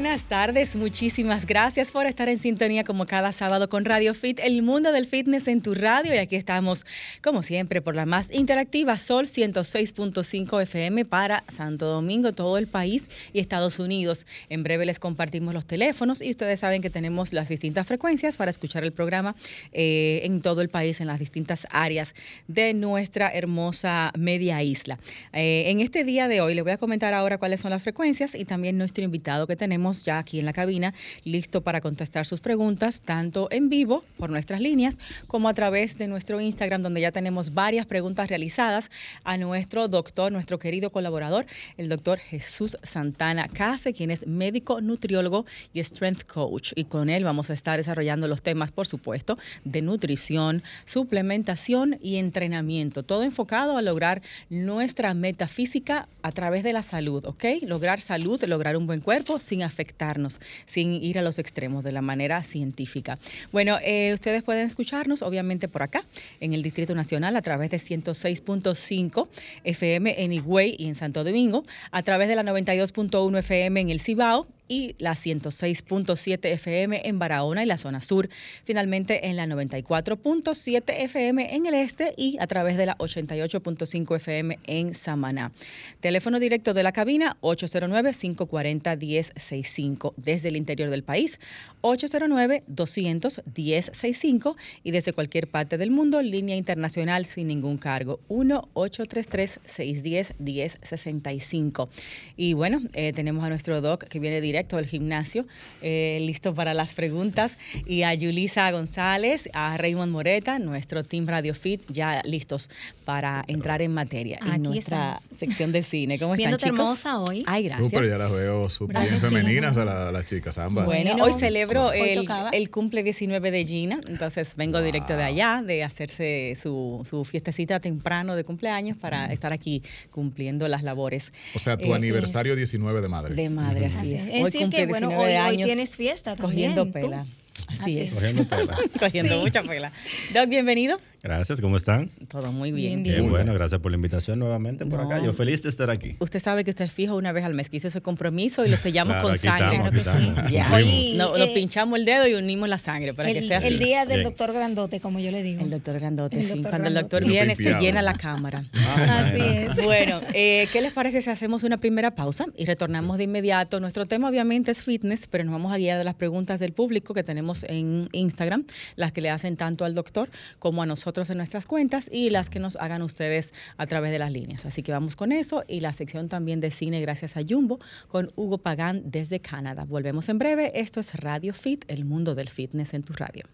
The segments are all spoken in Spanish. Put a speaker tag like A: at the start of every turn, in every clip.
A: Buenas tardes, muchísimas gracias por estar en sintonía como cada sábado con Radio Fit, el mundo del fitness en tu radio. Y aquí estamos, como siempre, por la más interactiva Sol 106.5 FM para Santo Domingo, todo el país y Estados Unidos. En breve les compartimos los teléfonos y ustedes saben que tenemos las distintas frecuencias para escuchar el programa eh, en todo el país, en las distintas áreas de nuestra hermosa media isla. Eh, en este día de hoy les voy a comentar ahora cuáles son las frecuencias y también nuestro invitado que tenemos ya aquí en la cabina, listo para contestar sus preguntas, tanto en vivo por nuestras líneas como a través de nuestro Instagram, donde ya tenemos varias preguntas realizadas a nuestro doctor, nuestro querido colaborador, el doctor Jesús Santana Case, quien es médico, nutriólogo y strength coach. Y con él vamos a estar desarrollando los temas, por supuesto, de nutrición, suplementación y entrenamiento, todo enfocado a lograr nuestra metafísica a través de la salud, ¿ok? Lograr salud, lograr un buen cuerpo sin afectarnos, sin ir a los extremos de la manera científica. Bueno, eh, ustedes pueden escucharnos obviamente por acá, en el Distrito Nacional, a través de 106.5 FM en Higüey y en Santo Domingo, a través de la 92.1 FM en el Cibao y la 106.7 FM en Barahona y la zona sur. Finalmente en la 94.7 FM en el este y a través de la 88.5 FM en Samaná. Teléfono directo de la cabina 809-540-1065 desde el interior del país 809-210-65 y desde cualquier parte del mundo línea internacional sin ningún cargo 1-833-610-1065. Y bueno, eh, tenemos a nuestro doc que viene directo del gimnasio, eh, listo para las preguntas, y a Yulisa González, a Raymond Moreta, nuestro Team Radio Fit, ya listos para entrar en materia en nuestra sección de cine. ¿Cómo están, chicos?
B: hermosa hoy.
A: Ay, gracias.
C: Súper, ya las veo súper bien femeninas a, la- a las chicas, ambas.
A: Bueno,
B: Bueno,
A: hoy celebro
B: hoy
A: el, el cumple 19 de Gina, entonces vengo directo de
C: Wow.
A: allá, de hacerse su, su fiestecita temprano de cumpleaños para estar aquí cumpliendo las labores
C: o sea, tu
A: Eh,
C: aniversario 19 de madre.
A: de madre, así
B: Así
A: es.
B: es. Es
A: Hoy
B: decir que, bueno,
A: 19
B: hoy- tienes fiesta también,
A: Cogiendo
B: tú.
A: pela. Así,
B: Así
A: es.
B: es.
D: Cogiendo pela.
A: Cogiendo
B: Sí.
A: mucha pela. Doc, bienvenido.
D: Gracias, ¿cómo están?
A: Todo muy bien.
B: Bien,
D: Qué
B: bien.
D: bueno, gracias por la invitación nuevamente por acá. Yo feliz de estar aquí.
A: Usted sabe que usted es fijo una vez al mes, que hizo ese compromiso y lo sellamos
D: Claro,
A: con
D: aquí
A: sangre.
D: estamos,
B: Claro que sí. Hoy-
A: No,
B: eh,
A: nos pinchamos el dedo y unimos la sangre para que
B: El,
A: sea
B: el
A: así.
B: día del
D: Bien.
B: doctor Grandote, como yo le digo.
A: El doctor Grandote,
B: El
A: sí.
B: doctor
A: Cuando el doctor viene, se llena la cámara.
B: Así es.
A: Bueno, eh, ¿qué les parece si hacemos una primera pausa y retornamos de inmediato? Nuestro tema obviamente es fitness, pero nos vamos a guiar de las preguntas del público que tenemos en Instagram, las que le hacen tanto al doctor como a nosotros en nuestras cuentas y las que nos hagan ustedes a través de las líneas. Así que vamos con eso y la sección también de cine gracias a Jumbo con Hugo Pagán desde Canadá. Volvemos en breve. Esto es Radio Fit, el mundo del fitness en tu radio.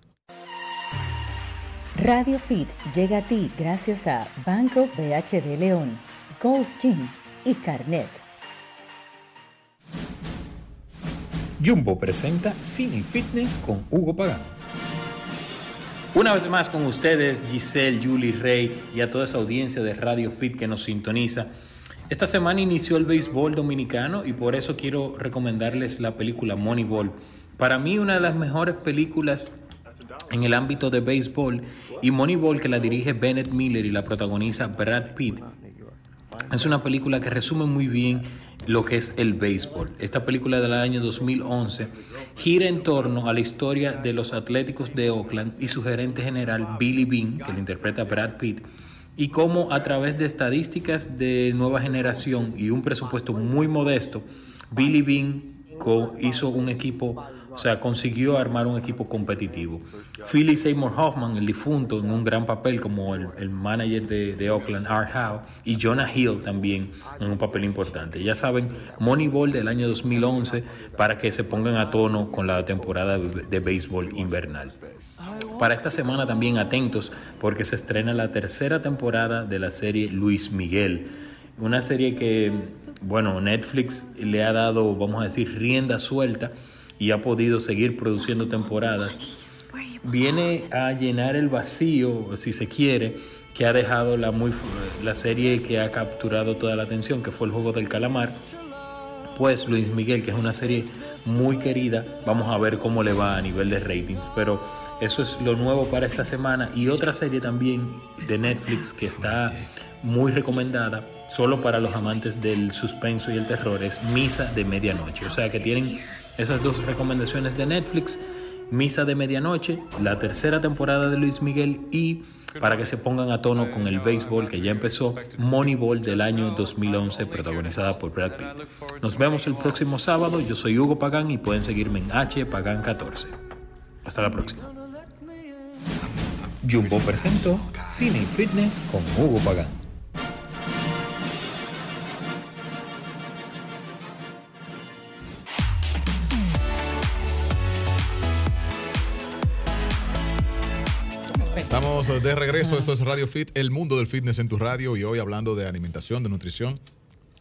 A: Radio Fit llega a ti gracias a Banco BHD León, Gold's Gym y Carnet.
E: Jumbo presenta Cine Fitness con Hugo Pagán. Una vez más con ustedes, Giselle, Julie, Rey y a toda esa audiencia de Radio Fit que nos sintoniza. Esta semana inició el béisbol dominicano y por eso quiero recomendarles la película Moneyball. Para mí una de las mejores películas en el ámbito de béisbol y Moneyball que la dirige Bennett Miller y la protagoniza Brad Pitt. Es una película que resume muy bien lo que es el béisbol. Esta película del año 2011 gira en torno a la historia de los Atléticos de Oakland y su gerente general Billy Bean, que lo interpreta Brad Pitt, y cómo a través de estadísticas de nueva generación y un presupuesto muy modesto, Billy Bean hizo un equipo, o sea, consiguió armar un equipo competitivo. Philly Seymour Hoffman, el difunto, en un gran papel como el, el manager de, de Oakland, Art Howe, y Jonah Hill también en un papel importante. Ya saben, Moneyball del año 2011 para que se pongan a tono con la temporada de, de béisbol invernal. Para esta semana también atentos porque se estrena la tercera temporada de la serie Luis Miguel. Una serie que, bueno, Netflix le ha dado, vamos a decir, rienda suelta y ha podido seguir produciendo temporadas. viene a llenar el vacío, si se quiere, que ha dejado la, muy, la serie que ha capturado toda la atención, que fue el juego del calamar. Pues Luis Miguel, que es una serie muy querida, vamos a ver cómo le va a nivel de ratings. Pero eso es lo nuevo para esta semana. Y otra serie también de Netflix que está muy recomendada, solo para los amantes del suspenso y el terror, es Misa de Medianoche. O sea que tienen esas dos recomendaciones de Netflix. Misa de Medianoche, la tercera temporada de Luis Miguel y para que se pongan a tono con el béisbol que ya empezó, Moneyball del año 2011, protagonizada por Brad Pitt. Nos vemos el próximo sábado. Yo soy Hugo Pagán y pueden seguirme en H Pagán 14. Hasta la próxima. Jumbo presentó Cine y Fitness con Hugo Pagán.
C: Estamos de regreso, esto es Radio Fit, el mundo del fitness en tu radio y hoy hablando de alimentación, de nutrición.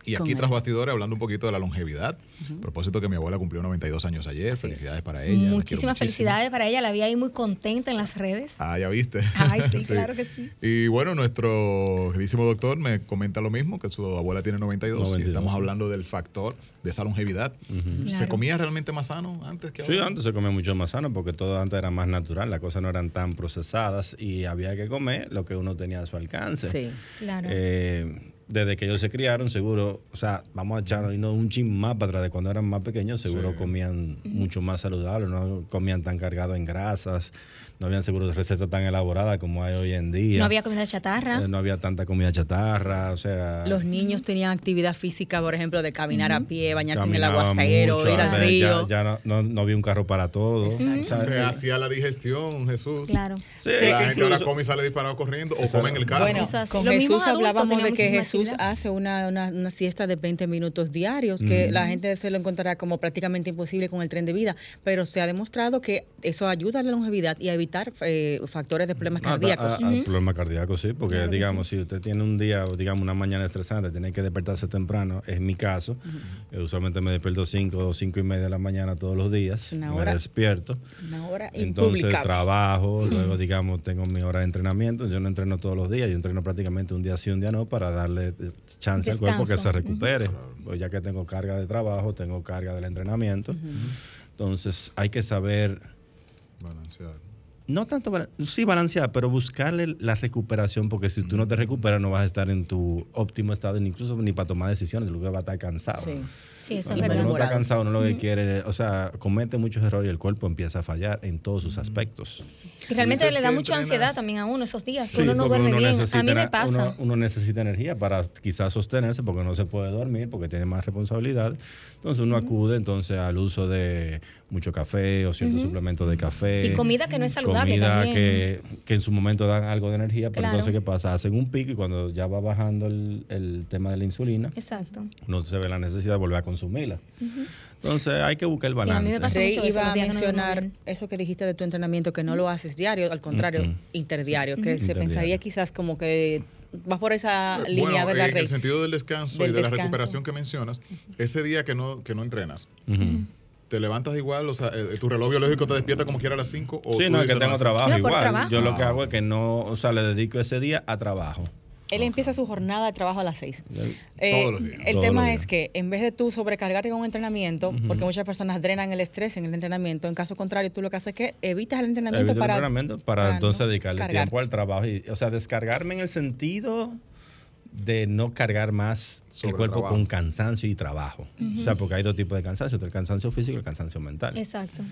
C: Y aquí tras bastidores hablando un poquito de la longevidad. A propósito que mi abuela cumplió 92 años ayer, felicidades para ella.
B: Muchísimas felicidades para ella. La vi ahí muy contenta en las redes.
C: Ah, ya viste.
B: Ay, sí, claro que sí.
C: Y bueno, nuestro queridísimo doctor me comenta lo mismo, que su abuela tiene 92, y
D: 92,
C: estamos
D: sí.
C: hablando del factor de esa longevidad. ¿Se
B: Claro.
C: comía realmente más sano antes que
D: Sí,
C: ahora?
D: antes se comía mucho más sano porque todo antes era más natural, las cosas no eran tan procesadas y había que comer lo que uno tenía a su alcance.
A: Sí.
B: Claro.
D: Eh, desde que ellos se criaron, seguro, o sea, vamos a echarnos un chin más para atrás de cuando eran más pequeños, seguro
C: Sí.
D: comían mucho más saludable, no comían tan cargado en grasas, no habían seguro recetas tan elaboradas como hay hoy en día.
B: no había comida chatarra.
D: Eh, no había tanta comida chatarra, o sea...
A: Los niños tenían actividad física, por ejemplo, de caminar a pie, bañarse en el aguacero,
D: mucho,
A: ir al río.
D: Ya, ya no, no, no había un carro para todo. Sea,
C: Se
D: eh,
C: hacía la digestión, Jesús.
B: Claro.
D: sí,
C: la gente ahora come y sale disparado corriendo o come en el carro.
A: Bueno,
B: Eso así.
A: con Jesús hablábamos de que
B: muchísima
A: Jesús hace una, una, una siesta de 20 minutos diarios, que la gente se lo encontrará como prácticamente imposible con el tren de vida, pero se ha demostrado que eso ayuda a la longevidad y a evitar eh, factores de problemas
D: Ah,
A: cardíacos.
D: ah, ah, Problemas cardíacos, sí, porque digamos, si usted tiene un día o digamos una mañana estresante, tiene que despertarse temprano, es mi caso. Eh, usualmente me despierto 5 o 5 y media de la mañana todos los días.
A: Una
D: me
A: hora
D: despierto.
A: Una hora
D: Entonces trabajo, luego digamos tengo mi hora de entrenamiento, yo no entreno todos los días, yo entreno prácticamente un día sí, un día no para darle eh, chance al cuerpo que
B: Descanso.
D: se recupere, Pues ya que tengo carga de trabajo, tengo carga del entrenamiento, entonces hay que saber
C: Balancear.
D: No tanto, sí balancear, pero buscarle la recuperación, porque si tú no te recuperas no vas a estar en tu óptimo estado, ni incluso ni para tomar decisiones, lo que va a estar cansado.
A: Sí.
B: Sí, eso es verdad.
D: uno está cansado, no lo que quiere, o sea, comete muchos errores y el cuerpo empieza a fallar en todos sus aspectos.
B: Y realmente le da mucha
C: entrenas-
B: ansiedad también a uno esos días.
D: Sí,
B: uno no duerme
D: uno
B: bien. A mí me pasa.
D: Uno, uno necesita energía para quizás sostenerse porque no se puede dormir, porque tiene más responsabilidad. Entonces uno acude entonces al uso de mucho café o ciertos suplementos de café.
B: Y comida que no es saludable
D: Comida que, que en su momento dan algo de energía, pero
B: Claro.
D: entonces ¿qué pasa? Hacen un pico y cuando ya va bajando el, el tema de la insulina,
B: Exacto.
D: uno se ve la necesidad de volver a consumirla. Entonces hay que buscar el
B: Sí, a mí me
D: balance.
B: pasa
A: Rey
B: eso,
A: iba a
B: no
A: mencionar
B: bien.
A: eso que dijiste de tu entrenamiento, que no lo haces diario, al contrario,
D: Ujú.
A: interdiario, que se
D: Interdiario.
A: pensaría quizás como que vas por esa
C: Eh,
A: línea,
C: bueno,
A: ¿verdad,
C: en el sentido del descanso
A: Del
C: y de la
A: descanso.
C: recuperación que mencionas, ese día que no, que no entrenas. ¿Te levantas igual? O sea, eh, ¿tu reloj biológico te despierta como quiera a las 5? O
D: Sí, no, es que tengo trabajo
B: No, por
D: igual.
B: trabajo.
D: Yo lo que
C: Ah.
D: hago es que no, o sea, le dedico ese día a trabajo.
A: Él empieza su jornada de trabajo a las 6.
C: Todos los días.
A: El
D: Todos
A: tema
D: los días.
A: es que en vez de tú sobrecargarte con un entrenamiento, porque muchas personas drenan el estrés en el entrenamiento, en caso contrario, tú lo que haces es que evitas el entrenamiento
D: Evito el
A: para,
D: entrenamiento para,
A: para
D: entonces
A: no
D: dedicarle
A: cargarte.
D: tiempo al trabajo. Y, o sea, descargarme en el sentido de no cargar más
C: Sobre
D: el cuerpo con cansancio y trabajo. O sea, porque hay dos tipos de cansancio, el cansancio físico y el cansancio mental.
B: Exacto.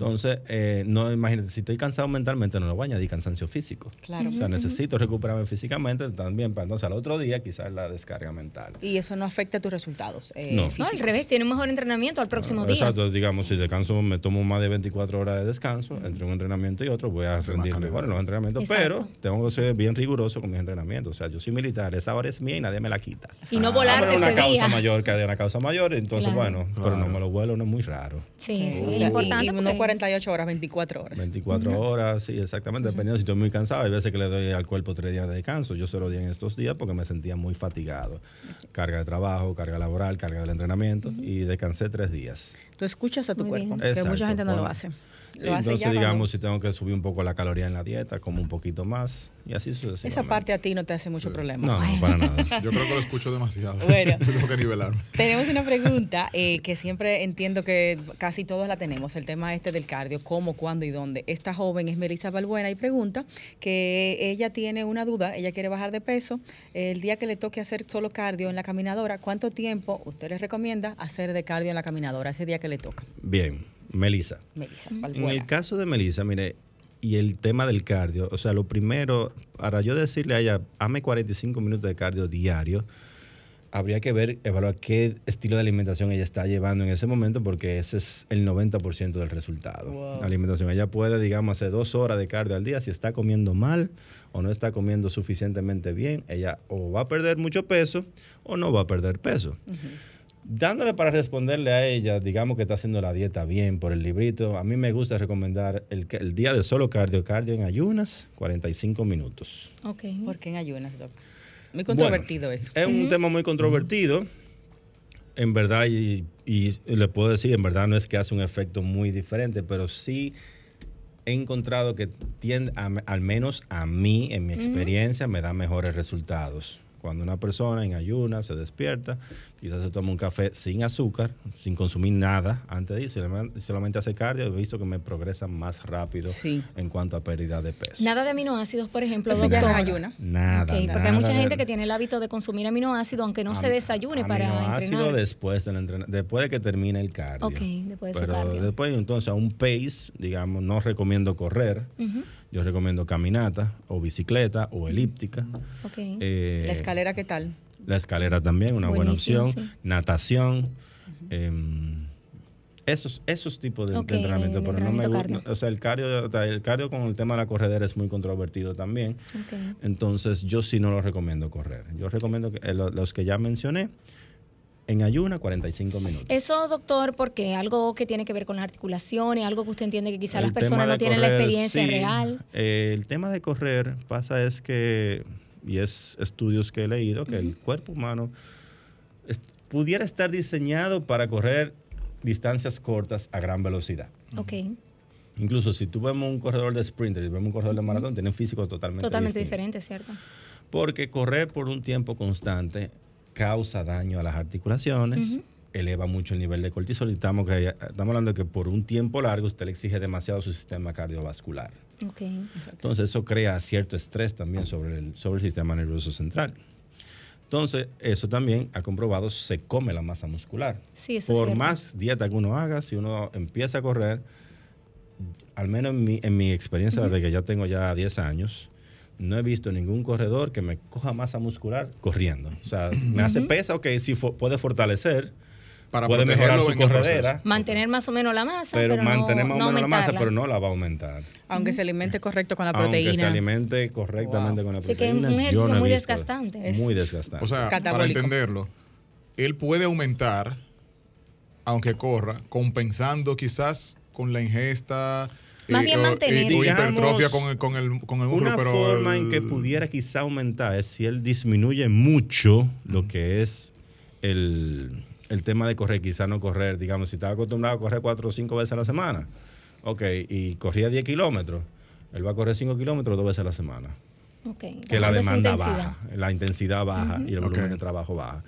D: Entonces, eh, no imagínate, si estoy cansado mentalmente, no lo voy a añadir cansancio físico.
A: Claro.
D: O sea, necesito recuperarme físicamente también para entonces al otro día quizás la descarga mental.
A: Y eso no afecta tus resultados eh,
D: No.
B: Al revés, tiene un mejor entrenamiento al próximo día.
D: Exacto, digamos, si descanso, me tomo más de 24 horas de descanso, entre un entrenamiento y otro, voy a rendir mejor en los entrenamientos,
B: Exacto.
D: pero tengo que ser bien riguroso con mis entrenamientos. O sea, yo soy militar, esa hora es mía y nadie me la quita.
B: Y no
D: Ah,
B: volarte
D: pero una
B: ese
D: causa
B: día.
D: mayor que de una causa mayor, entonces,
B: Claro.
D: bueno, pero no me lo vuelo, no es muy raro.
B: Sí, sí,
A: O
B: es
A: y-
B: importante.
A: y,
B: porque-
A: 48 horas, 24 horas.
D: 24 horas, sí, exactamente, dependiendo si estoy muy cansado. Hay veces que le doy al cuerpo tres días de descanso. Yo se lo di en estos días porque me sentía muy fatigado. Carga de trabajo, carga laboral, carga del entrenamiento y descansé tres días.
A: Tú escuchas a tu
B: Muy
A: cuerpo,
B: bien.
A: que
D: Exacto,
A: mucha gente no lo hace.
D: Sí, entonces,
A: ya
D: digamos, si tengo que subir un poco la caloría en la dieta, como un poquito más y así sucesivamente.
A: Esa parte a ti no te hace mucho problema.
D: No, no, para nada.
C: Yo creo que lo escucho demasiado.
A: Bueno.
C: Yo tengo que nivelarme.
A: Tenemos una pregunta eh, que siempre entiendo que casi todos la tenemos, el tema este del cardio, cómo, cuándo y dónde. Esta joven es Melissa Balbuena y pregunta que ella tiene una duda, ella quiere bajar de peso, el día que le toque hacer solo cardio en la caminadora, ¿cuánto tiempo usted les recomienda hacer de cardio en la caminadora ese día que le toca?
D: Bien, Melissa.
A: Melissa
D: En el caso de Melissa, mire, y el tema del cardio, o sea, lo primero, para yo decirle a ella, hame 45 minutos de cardio diario, habría que ver, evaluar qué estilo de alimentación ella está llevando en ese momento, porque ese es el 90% del resultado.
A: Wow.
D: La alimentación, ella puede, digamos, hacer dos horas de cardio al día, si está comiendo mal o no está comiendo suficientemente bien, ella o va a perder mucho peso o no va a perder peso. Dándole para responderle a ella, digamos que está haciendo la dieta bien por el librito, a mí me gusta recomendar el, el día de solo cardio, cardio en ayunas, 45 minutos.
B: Ok.
A: ¿Por qué en ayunas, Doc? Muy controvertido
D: Bueno,
A: eso.
D: Es un tema muy controvertido. En verdad, y, y le puedo decir, en verdad no es que hace un efecto muy diferente, pero sí he encontrado que tiende, a- al menos a mí, en mi experiencia, me da mejores resultados. Cuando una persona en ayunas se despierta, quizás se toma un café sin azúcar, sin consumir nada antes de ir, solamente- solamente hace cardio, he visto que me progresa más rápido
A: Sí.
D: en cuanto a pérdida de peso.
B: Nada de aminoácidos, por ejemplo,
A: Eso ya no ayuna.
D: Nada,
B: Ok, porque
D: nada
B: hay mucha
D: de-
B: gente que tiene el hábito de consumir aminoácidos aunque no se desayune para
D: aminoácido
B: entrenar.
D: después del entrenamiento, después de que termine el cardio.
B: Ok, después de su
D: Pero
B: cardio.
D: después, entonces, a un pace, digamos, no recomiendo correr.
B: Ujú,
D: Yo recomiendo caminata o bicicleta o elíptica.
B: ok.
D: Eh,
A: ¿La escalera qué tal?
D: La escalera también, una buena opción.
B: sí.
D: Natación. em, esos, esos tipos de, entrenamiento, pero no me gusta. O sea, el cardio, el cardio con el tema de la corredera es muy controvertido también. Entonces, yo sí no lo recomiendo correr. Yo recomiendo que, eh, lo- los que ya mencioné, en ayuna, 45 minutos.
B: Eso, doctor, porque algo que tiene que ver con las articulaciones, algo que usted entiende que quizás las personas no tienen la experiencia
D: sí.
B: real.
D: Eh, el tema de correr pasa es que, y es estudios que he leído, que el cuerpo humano es- pudiera estar diseñado para correr distancias cortas a gran velocidad.
B: Ok,
D: Incluso si tú vemos un corredor de sprinter y vemos un corredor de maratón, tienen físico totalmente,
B: totalmente
D: distinto.
B: diferente, ¿cierto?
D: Porque correr por un tiempo constante causa daño a las articulaciones, eleva mucho el nivel de cortisol y estamos, que, estamos hablando de que por un tiempo largo usted le exige demasiado a su sistema cardiovascular. Entonces eso crea cierto estrés también sobre el, sobre el sistema nervioso central. Entonces eso también ha comprobado se come la masa muscular.
B: Sí, eso
D: Por más dieta que uno haga, si uno empieza a correr, al menos en mi, en mi experiencia desde que ya tengo ya 10 años, no he visto ningún corredor que me coja masa muscular corriendo. O sea, me hace pesa, ok, sí fo- puede fortalecer,
C: Para
D: puede mejorar su corredera,
B: Mantener más o menos la masa,
D: pero,
B: pero,
D: mantener
B: no,
D: más o
B: no
D: menos la masa, pero no la va a aumentar.
A: Aunque se alimente correcto con la
D: Aunque se
A: proteína.
D: alimente correctamente con la
B: Así que es
D: proteína.
B: un ejercicio
D: no
B: muy desgastante.
D: Muy desgastante.
C: O sea, para entenderlo, él puede aumentar, aunque corra, compensando quizás con la ingesta.
B: Más bien mantener.
C: y- o hipertrofia con el, con el, con el músculo,
D: Una
C: pero
D: forma
C: el-
D: en que pudiera quizá aumentar es si él disminuye mucho lo que es el, el tema de correr, quizá no correr, digamos, si estaba acostumbrado a correr cuatro o cinco veces a la semana, ok, y corría 10 kilómetros, él va a correr 5 kilómetros dos veces a la semana.
B: Ok,
D: Que la demanda baja, la intensidad baja y el volumen de trabajo baja.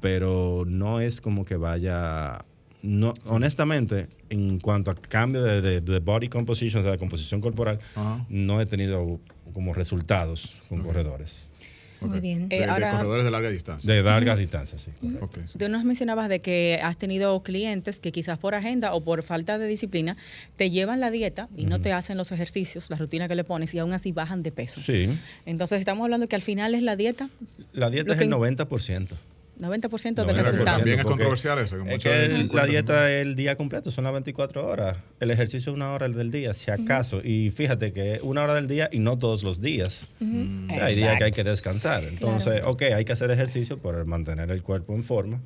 D: Pero no es como que vaya. No, honestamente, en cuanto a cambio de, de- de body composition, o sea, de composición corporal,
C: Ajá.
D: no he tenido como resultados con corredores.
B: Muy bien.
C: De,
A: Eh,
C: de corredores de larga distancia.
D: De largas distancias, sí. correcto.
C: Ok, sí.
A: Tú nos mencionabas de que has tenido clientes que quizás por agenda o por falta de disciplina te llevan la dieta y no te hacen los ejercicios, la rutina que le pones y aún así bajan de peso.
D: Sí.
A: Entonces estamos hablando que al final es la dieta,
D: La dieta es
A: que-
D: el 90%.
A: 90% del
D: 90%,
A: resultado.
C: También es controversial eso, que
D: Es que el-
C: 50,
D: la dieta el día completo son las 24 horas. El ejercicio es una hora del día, si acaso. Y fíjate que una hora del día y no todos los días. O sea, hay días que hay que descansar. Entonces, ok, hay que hacer ejercicio por mantener el cuerpo en forma.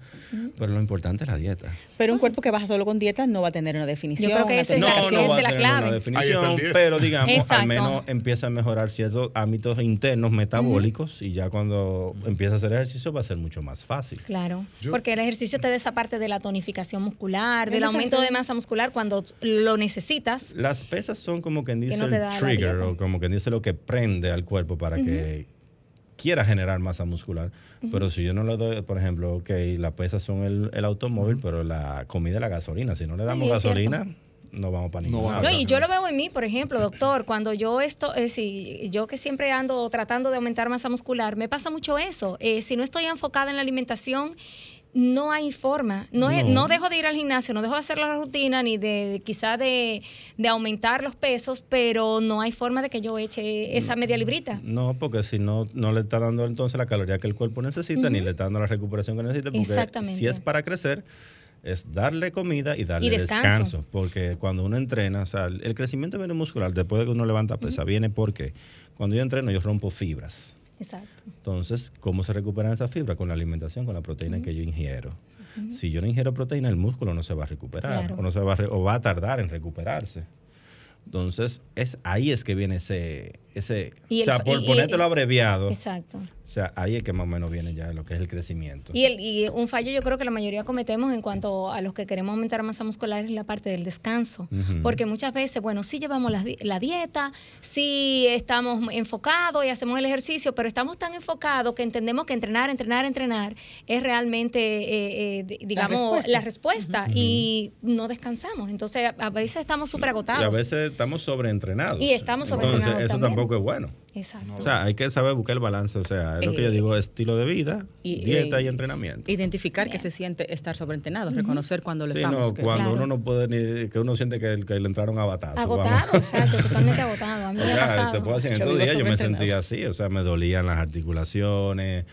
D: Pero lo importante es la dieta.
A: Pero un cuerpo que baja solo con dieta no va a tener una definición.
B: Yo creo que esa es la-
A: tonificación.
B: esa
D: va
B: es la
D: a tener
B: clave.
D: una definición,
C: está el 10.
D: pero digamos,
B: Exacto.
D: al menos empieza a mejorar ciertos ámbitos internos metabólicos y ya cuando empieza a hacer ejercicio va a ser mucho más fácil. Fácil.
B: Claro,
C: Yo-
B: porque el ejercicio te da esa parte de la tonificación muscular, del aumento de masa muscular cuando lo necesitas.
D: Las pesas son como quien dice
B: no
D: el trigger o como quien dice lo que prende al cuerpo para que quiera generar masa muscular. Pero si yo no le doy, por ejemplo, ok, las pesas son el, el automóvil, pero la comida es la gasolina. Si no le damos gasolina, no vamos para ningún
C: No
D: lado.
B: No, y yo lo veo en mí, por ejemplo, doctor, cuando yo esto, eh, si yo que siempre ando tratando de aumentar masa muscular, me pasa mucho eso. Eh, si no estoy enfocada en la alimentación, no hay forma. No, he-
D: No.
B: no dejo de ir al gimnasio, no dejo de hacer la rutina, ni de, de quizá de, de aumentar los pesos, pero no hay forma de que yo eche esa media librita.
D: No, porque si no, no le está dando entonces la caloría que el cuerpo necesita, ni le está dando la recuperación que necesita, porque
B: Exactamente.
D: si es para crecer, es darle comida y darle
B: Y descanso.
D: descanso. Porque cuando uno entrena, o sea, el crecimiento viene muscular, después de que uno levanta pesa, viene porque cuando yo entreno yo rompo fibras.
B: Exacto.
D: Entonces, ¿cómo se recuperan esas fibras? Con la alimentación, con la proteína que yo ingiero. Si yo no ingiero proteína, el músculo no se va a recuperar
B: Claro.
D: o, no se va a re- o va a tardar en recuperarse. Entonces, es ahí es que viene ese, ese
B: Y
D: o sea, por
B: y- y-
D: ponértelo abreviado,
B: Exacto.
D: o sea, ahí es que más o menos viene ya lo que es el crecimiento.
B: Y, el, y un fallo yo creo que la mayoría cometemos en cuanto a los que queremos aumentar masa muscular es la parte del descanso. Porque muchas veces, bueno, sí llevamos la, la dieta, sí estamos enfocados y hacemos el ejercicio, pero estamos tan enfocados que entendemos que entrenar, entrenar, entrenar es realmente, eh, eh, di- digamos,
A: respuesta.
B: la respuesta y no descansamos. Entonces, a- a veces estamos súper agotados.
D: y a veces estamos sobreentrenados.
B: Y estamos
D: Entonces,
B: sobreentrenados
D: eso
B: también.
D: tampoco es bueno.
B: Exacto.
D: O sea, hay que saber buscar el balance. O sea, es lo que yo
A: Eh,
D: digo, estilo de vida,
A: y-
D: dieta
A: eh,
D: y entrenamiento.
A: Identificar que se siente estar sobreentrenado, reconocer cuando lo
D: Sí,
A: estamos.
D: no,
A: que
D: cuando
B: Claro.
D: uno no puede ni, que uno siente que, que le entraron a batazo.
B: Agotado, exacto, totalmente agotado. A mí
D: O
B: me ha pasado.
D: te puedo decir, en
A: Yo
D: estos días yo me sentía así, o sea, me dolían las articulaciones,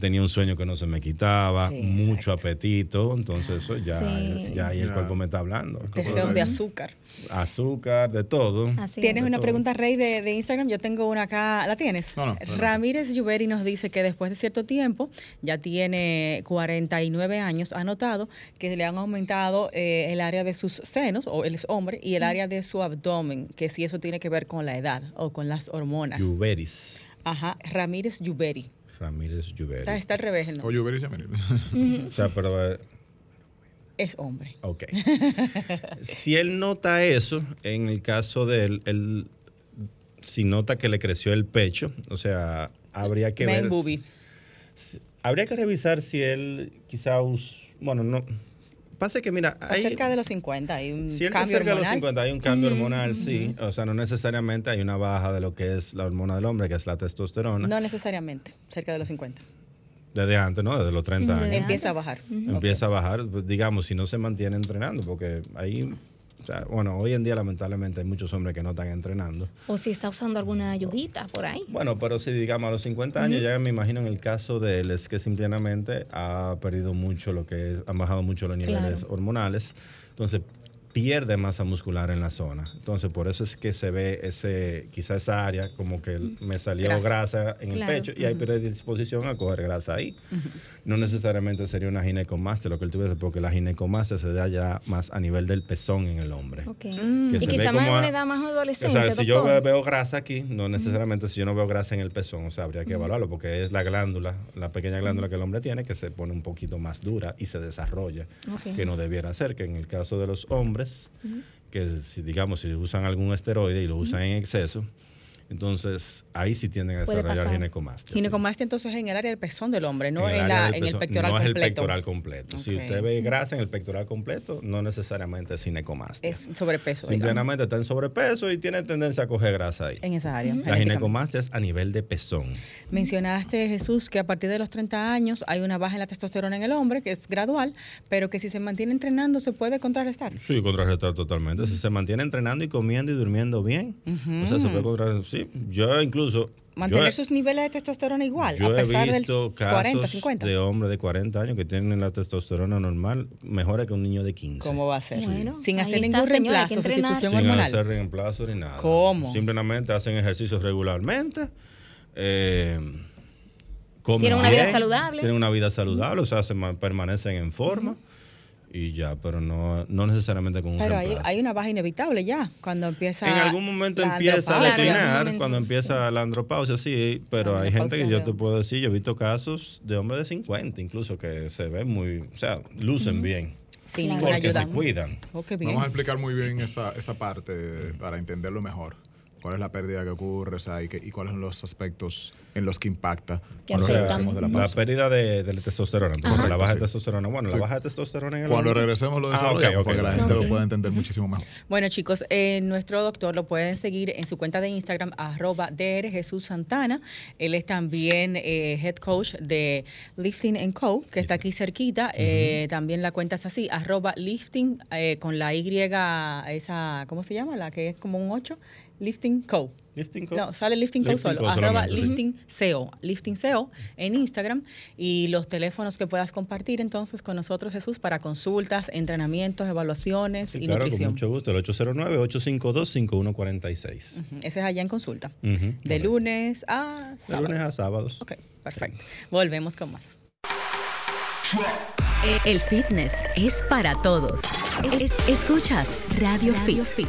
D: tenía un sueño que no se me quitaba,
A: Sí,
D: mucho
A: exacto.
D: apetito, entonces eso ya,
B: Sí.
D: ya ahí el cuerpo me está hablando.
A: Deseos de azúcar.
D: Azúcar, de todo.
B: Así
A: ¿Tienes
B: es.
A: una
D: todo.
A: pregunta, Rey, de, de Instagram? Yo tengo una acá. ¿La tienes?
C: No, no.
A: Ramírez Lluveri nos dice que después de cierto tiempo, ya tiene 49 años, ha notado que le han aumentado eh, el área de sus senos, o él es hombre, y el área de su abdomen, que si eso tiene que ver con la edad o con las hormonas.
D: Lluveris.
A: Ajá, Ramírez Lluveri.
D: Ramírez Lluveris.
A: Está, está al revés, ¿no?
C: O yo vería Mire.
D: O sea, pero... eh,
A: Es hombre.
D: Ok. si él nota eso, en el caso de él, él si nota que le creció el pecho, o sea, habría que
A: Man
D: ver... si- Habría que revisar si él quizá... us- bueno, no... Pasa que, mira, hay...
A: cerca de los 50, hay un
D: Si
A: cambio
D: cerca de los
A: hormonal.
D: 50, hay un cambio hormonal, sí. O sea, no necesariamente hay una baja de lo que es la hormona del hombre, que es la testosterona.
A: No necesariamente, cerca de los 50.
D: Desde antes, ¿no? Desde los 30
B: Desde
D: años.
A: Empieza a bajar.
D: Empieza a bajar, pues, digamos, si no se mantiene entrenando, porque ahí... O sea, bueno, hoy en día lamentablemente hay muchos hombres que no están entrenando.
B: O si está usando alguna ayudita por ahí.
D: Bueno, pero si digamos a los 50 años, ya me imagino en el caso de él es que simplemente ha perdido mucho lo que es, han bajado mucho los niveles
B: Claro.
D: hormonales, entonces pierde masa muscular en la zona. Entonces por eso es que se ve ese, quizá esa área como que me salió
A: Grasa.
D: grasa, en
B: Claro.
D: el pecho y hay predisposición a coger grasa ahí. No necesariamente sería una ginecomastia lo que él tuviese, porque la ginecomastia se da ya más a nivel del pezón en el hombre.
B: Ok.
A: Mm.
D: Que
B: y
D: se
B: quizá
D: ve
B: más en una edad más
D: O
B: adolescente.
D: sea, si yo
B: doctor.
D: veo grasa aquí, no necesariamente si yo no veo grasa en el pezón, o sea, habría que evaluarlo porque es la glándula, la pequeña glándula que el hombre tiene que se pone un poquito más dura y se desarrolla, que no debiera ser, que en el caso de los hombres, que si digamos si usan algún esteroide y lo usan en exceso, entonces ahí sí tienden a desarrollar ginecomastia. sí.
A: Ginecomastia entonces en el área del pezón del hombre, no
D: el
A: en, la, en el pectoral
D: no es el
A: completo.
D: pectoral completo. Si usted ve grasa en el pectoral completo, no necesariamente es ginecomastia.
A: Es sobrepeso.
D: Simplemente está en sobrepeso y tiene tendencia a coger grasa ahí.
A: en esa área.
D: La ginecomastia es a nivel de pezón.
A: Mencionaste, Jesús, que a partir de los 30 años hay una baja en la testosterona en el hombre, que es gradual, pero que si se mantiene entrenando se puede contrarrestar.
D: Sí, contrarrestar totalmente. Si se mantiene entrenando y comiendo y durmiendo bien, o sea, se puede contrarrestar. Sí, yo incluso...
A: Mantener
D: yo
A: sus niveles de testosterona igual,
D: Yo
A: a
D: he
A: del
D: visto
A: 40,
D: casos
A: 50.
D: de hombres de 40 años que tienen la testosterona normal mejor que un niño de 15.
A: ¿Cómo va a ser?
B: Bueno,
A: Sin hacer ningún
B: señora,
A: reemplazo, sustitución
D: Sin
A: hormonal.
D: hacer reemplazo ni nada.
A: ¿Cómo?
D: Simplemente hacen ejercicios regularmente. eh,
B: Tienen una vida saludable.
D: Tienen una vida saludable, o sea, se ma- permanecen en forma. Y ya, pero no, no necesariamente con un
A: Pero hay, una baja inevitable ya, cuando empieza.
D: En algún momento empieza a.
B: Claro,
D: declinar, cuando
B: sí.
D: empieza la andropausia, sí, pero hay gente que yo te puedo decir, yo he visto casos de hombres de 50 incluso que se ven muy, o sea, lucen bien,
A: Sin
B: Claro.
A: ninguna
D: porque
A: ayuda.
D: se cuidan.
A: Oh, bien.
C: Vamos a explicar muy bien esa, esa parte para entenderlo mejor. ¿Cuál es la pérdida que ocurre o sea, y, qué- y cuáles son los aspectos en los que impacta
B: Que
C: cuando regresemos de la
D: La
C: pausa?
D: pérdida de, de la testosterona. Entonces,
B: Ajá.
D: la baja de testosterona. Bueno,
C: Sí.
D: la baja de testosterona en el
C: Cuando
D: hombre-
C: regresemos lo
D: Ah,
C: desarrollamos
D: ok, ok,
C: para que la gente lo pueda entender muchísimo mejor.
A: Bueno, chicos, eh, nuestro doctor lo pueden seguir en su cuenta de Instagram, arroba DR Jesús Santana. Él es también eh, head coach de Lifting and Co., que está aquí cerquita. Eh, también la cuenta es así, arroba lifting eh, con la Y, esa, ¿cómo se llama? La que es como un 8. Lifting Co.
D: Lifting Co.
A: No, sale Lifting Co
D: Lifting
A: solo,
D: Co
A: arroba
D: solamente, sí.
A: Lifting Lifting CO en Instagram y los teléfonos que puedas compartir entonces con nosotros, Jesús, para consultas, entrenamientos, evaluaciones
D: Sí,
A: y
D: claro, con
A: nutrición.
D: mucho gusto. El 809-852-5146.
A: Ujú, Ese es allá en consulta. De lunes a
D: De
A: sábados.
D: lunes a sábados.
A: Ok, perfecto. Volvemos con más.
F: El fitness es para todos. Es- escuchas Radio, Fit.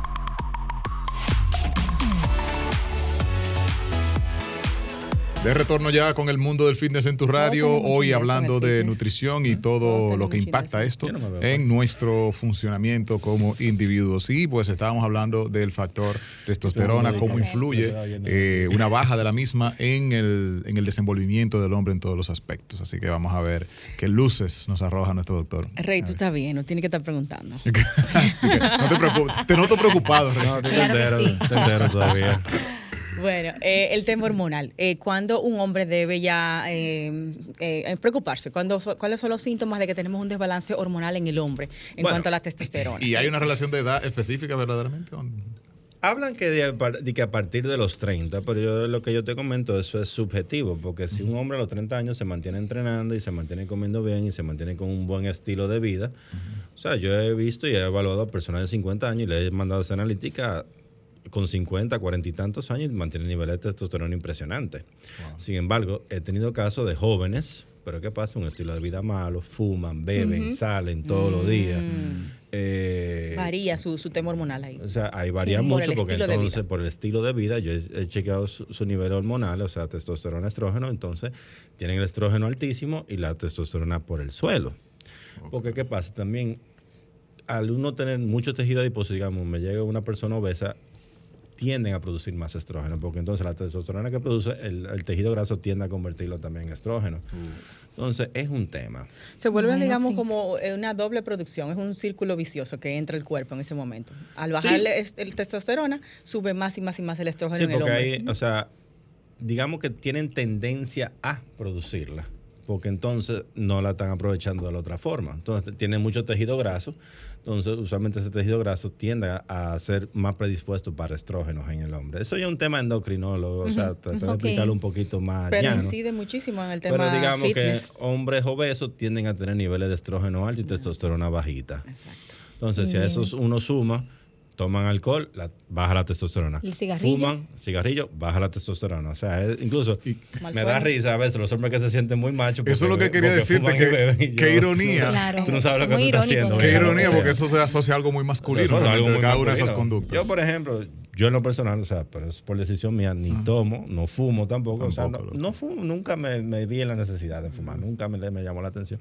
C: De retorno ya con el mundo del fitness en tu radio, hoy hablando de nutrición y todo lo que impacta esto en nuestro funcionamiento como individuos. Y pues estábamos hablando del factor testosterona, cómo influye eh, una baja de la misma en el, en el desenvolvimiento del hombre en todos los aspectos. Así que vamos a ver qué luces nos arroja nuestro doctor.
A: Rey, tú estás bien, no tienes que estar preguntando.
C: no te preocupes, te noto preocupado, Rey.
D: No,
B: Claro que
D: entero,
B: sí.
D: estoy entero todavía.
A: Bueno, eh, el tema hormonal. Eh, ¿Cuándo un hombre debe ya eh, eh, preocuparse? ¿Cuándo, ¿Cuáles son los síntomas de que tenemos un desbalance hormonal en el hombre en
C: Bueno,
A: cuanto a la testosterona?
C: ¿Y hay una relación de edad específica verdaderamente?
D: Hablan que de, que a partir de los 30, pero yo lo que yo te comento, eso es subjetivo, porque si un hombre a los 30 años se mantiene entrenando y se mantiene comiendo bien y se mantiene con un buen estilo de vida, o sea, yo he visto y he evaluado a personas de 50 años y le he mandado a hacer analítica con 50, 40 y tantos años y mantiene niveles de testosterona impresionantes. Sin embargo, he tenido casos de jóvenes, pero ¿qué pasa? Un estilo de vida malo, fuman, beben, salen todos los días. Eh,
A: Varía su, su tema hormonal ahí.
D: o sea, ahí varía
A: Sí,
D: mucho porque entonces por el estilo de vida, yo he, he chequeado su, su nivel hormonal, o sea, testosterona, estrógeno, entonces tienen el estrógeno altísimo y la testosterona por el suelo. Porque ¿qué pasa? También al uno tener mucho tejido adiposo, digamos, me llega una persona obesa, tienden a producir más estrógeno, porque entonces la testosterona que produce, el, el tejido graso tiende a convertirlo también en estrógeno. Entonces es un tema.
A: Se vuelve,
B: Bueno,
A: digamos,
B: sí.
A: como eh, una doble producción, es un círculo vicioso que entra el cuerpo en ese momento. Al bajar
D: Sí.
A: el, est- el testosterona, sube más y más y más el estrógeno
D: Sí,
A: en el
D: porque
A: hombre.
D: hay, o sea, digamos que tienen tendencia a producirla, porque entonces no la están aprovechando de la otra forma. Entonces tienen mucho tejido graso, entonces usualmente ese tejido graso tiende a, ser más predispuesto para estrógenos en el hombre. Eso ya es un tema endocrinólogo, o sea, tratar de explicarlo un poquito más
A: Pero
D: llano.
A: incide muchísimo en el tema
D: Pero digamos
A: fitness.
D: que hombres obesos tienden a tener niveles de estrógeno altos y testosterona bajita.
A: Exacto.
D: Entonces, si a esos uno suma, toman alcohol, la- baja la testosterona.
B: ¿El cigarrillo?
D: Fuman, cigarrillo, baja la testosterona. O sea, es- incluso me da risa a veces los hombres que se sienten muy machos.
C: Eso es lo que quería
D: porque
C: decirte, que- qué ironía.
B: Claro.
D: Tú no sabes lo que
B: Muy
D: tú estás haciendo.
C: Qué ironía, porque eso se asocia a algo muy masculino,
D: o sea,
C: realmente,
D: algo muy
C: de cada una de esas conductas.
D: Yo, por ejemplo, yo en lo personal, o sea, pero es por decisión mía, ni tomo, no fumo tampoco. o sea, no, fumo, nunca me, me vi en la necesidad de fumar, nunca me, me llamó la atención.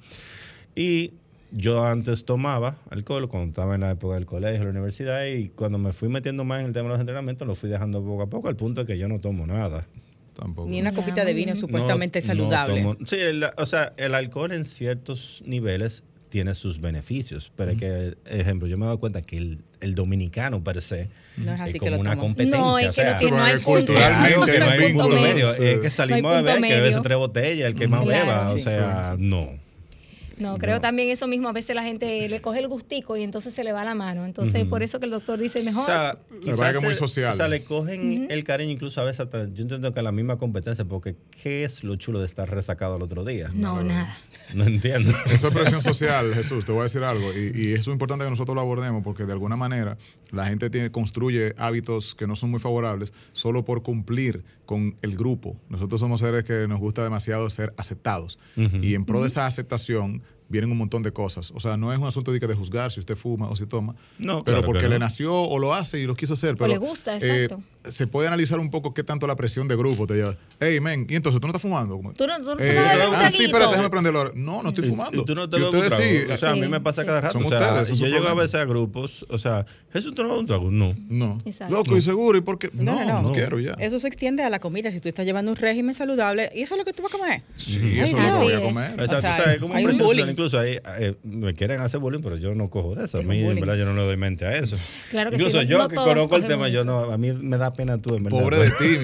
D: Y yo antes tomaba alcohol cuando estaba en la época del colegio, la universidad, y cuando me fui metiendo más en el tema de los entrenamientos, lo fui dejando poco a poco, al punto de que yo no tomo nada.
C: Tampoco.
A: Ni una copita de
B: muy
A: vino supuestamente
D: No-
A: saludable.
D: no tomo- sí, el- o sea, el alcohol en ciertos niveles tiene sus beneficios, pero es que, ejemplo, yo me he dado cuenta que el, el dominicano per se
A: No es así
D: como
A: lo
D: una
A: toma.
D: competencia.
B: No, es
D: o
B: que
D: sea,
B: no tiene, no hay
C: culturalmente
B: no
D: que
B: hay
D: no hay
B: punto medio.
D: medio. Es que salimos a ver que a veces
B: medio.
D: tres botellas, el que más
B: Claro,
D: beba. O
B: sí.
D: sea, no.
B: No, creo también eso mismo. A veces la gente le coge el gustico y entonces se le va la mano. Entonces, por eso que el doctor dice mejor.
D: O sea,
C: parece que es muy social.
D: O sea, le cogen el cariño incluso a veces hasta, yo entiendo que a la misma competencia, porque ¿qué es lo chulo de estar resacado al otro día?
B: no, nada.
D: No entiendo.
C: Eso es presión social, Jesús, te voy a decir algo. Y, y eso es importante que nosotros lo abordemos porque de alguna manera la gente tiene, construye hábitos que no son muy favorables solo por cumplir con el grupo. Nosotros somos seres que nos gusta demasiado ser aceptados. Y en pro de esa aceptación vienen un montón de cosas. O sea, no es un asunto de, que de juzgar si usted fuma o si toma.
D: No,
C: pero
D: claro
C: porque le nació o lo hace y lo quiso hacer. Pero,
B: le gusta,
C: eh,
B: exacto.
C: Se puede analizar un poco qué tanto la presión de grupo te lleva. Hey, men, ¿y entonces tú no estás fumando?
B: Tú no, tú,
C: eh,
B: no bebes un
C: ah, sí, espérate, déjame prenderlo ahora. No, no estoy fumando.
D: Y tú no te
C: Y ustedes sí,
D: O sea, a mí
B: Sí,
D: me pasa
B: sí,
D: cada
B: sí.
D: rato.
C: Son
D: o sea,
C: ustedes,
D: yo llego a veces a grupos, o sea, Jesús, ¿tú no un trago? No.
C: No.
B: Exacto.
C: Loco, y seguro, ¿y por qué? No,
A: No,
C: no,
A: no, no.
C: quiero ya.
A: Eso se extiende a la comida. Si tú estás llevando un régimen saludable, ¿y eso es lo que tú vas a comer?
C: Sí,
A: Ay,
C: eso es lo que voy a comer.
D: Exacto,
A: O sea,
D: es como
A: hay un bullying.
D: Incluso ahí eh, me quieren hacer bullying, pero yo no cojo de eso. A mí, en verdad, yo no le doy mente a eso.
B: Claro que
D: Incluso
B: sí, no-
D: yo que conozco el tema, yo no, a mí me da pena tú, en verdad.
C: Pobre de ti.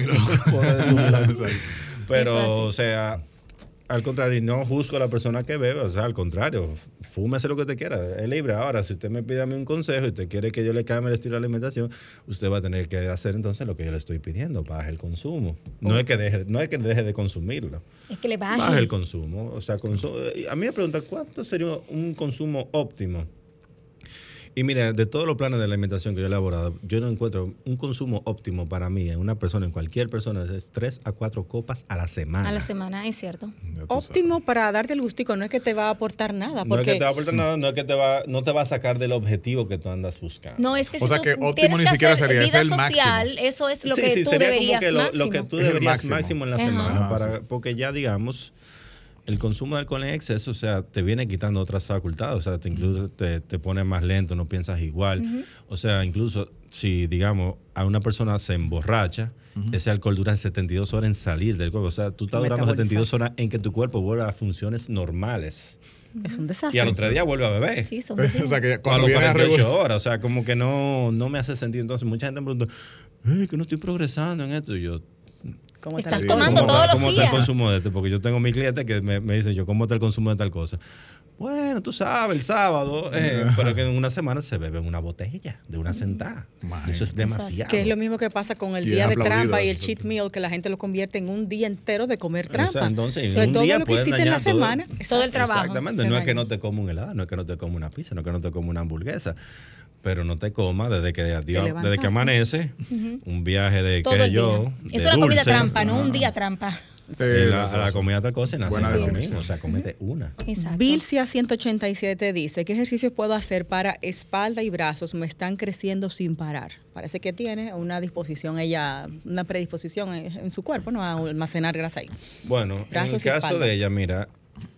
D: Pobre de Pero, o sea, al contrario, y no juzgo a la persona que bebe, o sea, al contrario, fúmese lo que te quiera, es libre. Ahora, si usted me pide a mí un consejo y usted quiere que yo le cambie el estilo de alimentación, usted va a tener que hacer entonces lo que yo le estoy pidiendo, baje el consumo. No es que deje, no es que deje de consumirlo,
B: Es que le baje.
D: baje el consumo. O sea, consu- a mí me preguntan, ¿cuánto sería un consumo óptimo? Y mira, de todos los planes de alimentación que yo he elaborado, yo no encuentro un consumo óptimo para mí en una persona, en cualquier persona, es 3 a 4 copas a la semana.
B: A la semana, es cierto.
A: Óptimo para darte el gustico, no es que te va a aportar nada.
D: No es que
A: Porque
D: te va a aportar nada, no es que te va, no te va a sacar del objetivo que tú andas buscando.
B: No, es que
C: O
B: si
C: sea
B: tú
C: que óptimo ni siquiera sería, es el máximo.
B: social, eso es lo
D: Sí,
B: que
D: sí,
B: tú
D: sería
B: deberías
D: como que lo,
B: máximo.
D: lo que tú deberías
C: máximo.
D: máximo, en la
B: Ajá.
D: semana, para,
C: sí.
D: porque ya digamos, el consumo de alcohol en exceso, o sea, te viene quitando otras facultades, o sea, te incluso te, te pone más lento, no piensas igual, o sea, incluso si digamos a una persona se emborracha, ese alcohol dura 72 horas en salir del cuerpo, o sea, tú estás durando 72 horas en que tu cuerpo vuelva a funciones normales
A: es un
D: y
A: desastre.
D: al otro día vuelve a beber.
B: Sí, son
C: o sea que cuando viene a
D: 48
C: regular.
D: horas, o sea, como que no, no me hace sentido. Entonces, mucha gente me pregunta, "Ey, que no estoy progresando en esto. Y yo,
A: ¿Cómo está
B: Estás
A: el
B: tomando?
D: ¿cómo
B: todos
D: está-
B: los
D: ¿Cómo está
B: días?
D: el consumo de este? Porque yo tengo mi cliente que me, me dice, yo, ¿cómo está el consumo de tal cosa? Bueno, tú sabes, el sábado, eh, pero que en una semana se bebe una botella de una sentada.
C: Imagínate.
D: Eso es demasiado.
A: Que es lo mismo que pasa con el
C: Y
A: día de trampa y el cheat meal, que la gente lo convierte en un día entero de comer
D: O
A: trampa.
D: sea, entonces, en
A: Sobre
D: un
A: todo
D: día
A: lo que hiciste en la
D: todo-
A: semana.
B: Todo el trabajo.
D: Exactamente,
A: Se
D: no es que no te coma un helado, no es que no te coma una pizza, no es que no te coma una hamburguesa, pero no te coma desde que, Dios- desde que amanece, un viaje de
B: Todo
D: qué yo.
B: día.
D: de
B: Es una comida trampa, no un día trampa.
C: Sí,
D: Y la,
C: la
D: la comida tal cosa nace
C: Buena
D: lo mismo, o sea, comete una.
B: Exacto.
A: Vilcia 187 dice, ¿qué ejercicios puedo hacer para espalda y brazos? Me están creciendo sin parar. Parece que tiene una disposición, ella, una predisposición en, en su cuerpo, ¿no? A almacenar grasa ahí.
D: Bueno,
A: Brazos
D: en el caso
A: espalda.
D: de ella, mira,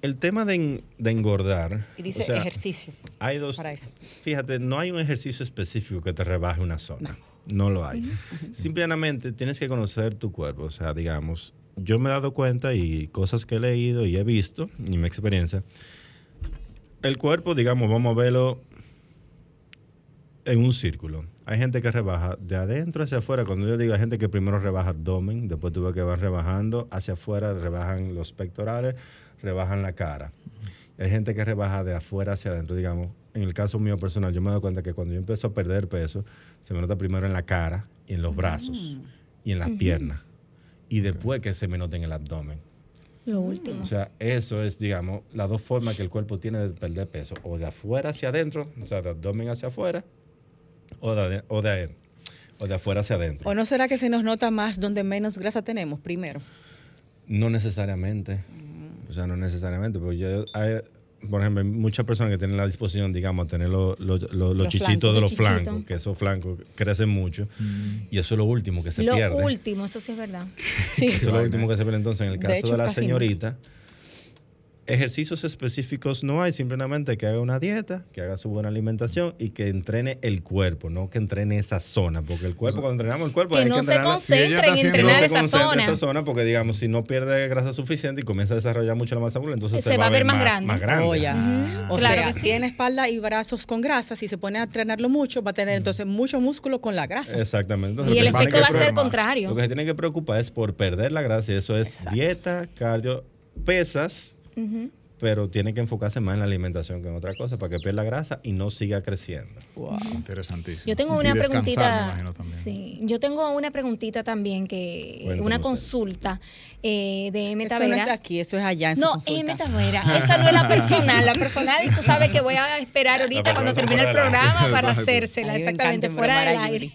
D: el tema de, en- de engordar.
A: Y dice
D: o sea,
A: ejercicio.
D: Hay dos.
A: para eso.
D: Fíjate, no hay un ejercicio específico que te rebaje una zona. No, lo hay. Simplemente tienes que conocer tu cuerpo. O sea, digamos, yo me he dado cuenta y cosas que he leído y he visto, y mi experiencia. El cuerpo, digamos, vamos a verlo en un círculo. Hay gente que rebaja de adentro hacia afuera. Cuando yo digo hay gente que primero rebaja abdomen, después tú ves que van rebajando hacia afuera, rebajan los pectorales, rebajan la cara. Hay gente que rebaja de afuera hacia adentro, digamos. En el caso mío personal, yo me doy cuenta que cuando yo empiezo a perder peso, se me nota primero en la cara y en los brazos y en las piernas. Y después que se me nota en el abdomen.
B: Lo último.
D: O sea, eso es, digamos, las dos formas que el cuerpo tiene de perder peso. O de afuera hacia adentro, o sea, de abdomen hacia afuera, o de, o de, o de afuera hacia adentro.
A: ¿O no será que se nos nota más donde menos grasa tenemos primero?
D: No necesariamente. O sea, no necesariamente. Porque yo, hay, por ejemplo, hay muchas personas que tienen la disposición, digamos, a tener los, los, los- los
A: Los
D: chichitos
A: flancos.
D: de los flancos, que esos flancos crecen mucho. Y eso es lo último que se
B: lo
D: pierde.
B: último, eso sí es verdad.
A: Sí.
D: Eso es lo último que se pierde. Entonces, en el caso de,
A: hecho,
D: la
A: casi
D: señorita, ejercicios específicos no hay, simplemente que haga una dieta, que haga su buena alimentación y que entrene el cuerpo, no que entrene esa zona, porque el cuerpo, cuando entrenamos el cuerpo,
B: Que
D: hay
B: no
D: que
B: se
C: está
B: en entrenar
D: no se
B: esa
D: concentra
B: zona.
D: esa zona porque digamos si no pierde grasa suficiente y comienza a desarrollar mucho la masa muscular entonces se, va a ver más grande, más grande.
A: Oh, ya. O
B: Claro
A: sea,
B: que sí.
A: tiene espalda y brazos con grasa. Si se pone a entrenarlo mucho, va a tener entonces mucho músculo con la grasa.
D: exactamente Entonces,
B: Y el efecto va a ser
C: más.
B: contrario.
D: Lo que se tiene que preocupar es por perder la grasa y eso es dieta, cardio, pesas Pero tiene que enfocarse más en la alimentación que en otra cosa para que pierda grasa y no siga creciendo.
C: Interesantísimo.
B: Yo tengo
C: Y
B: una preguntita.
C: imagino, también.
B: Sí, yo tengo una preguntita también que una consulta eh, de M.
A: Eso no es aquí, eso es allá en su
B: No. M. Taveras. Esa no es la personal. La personal, tú sabes que voy a esperar ahorita cuando termine el programa para hacérsela, exactamente, fuera del aire.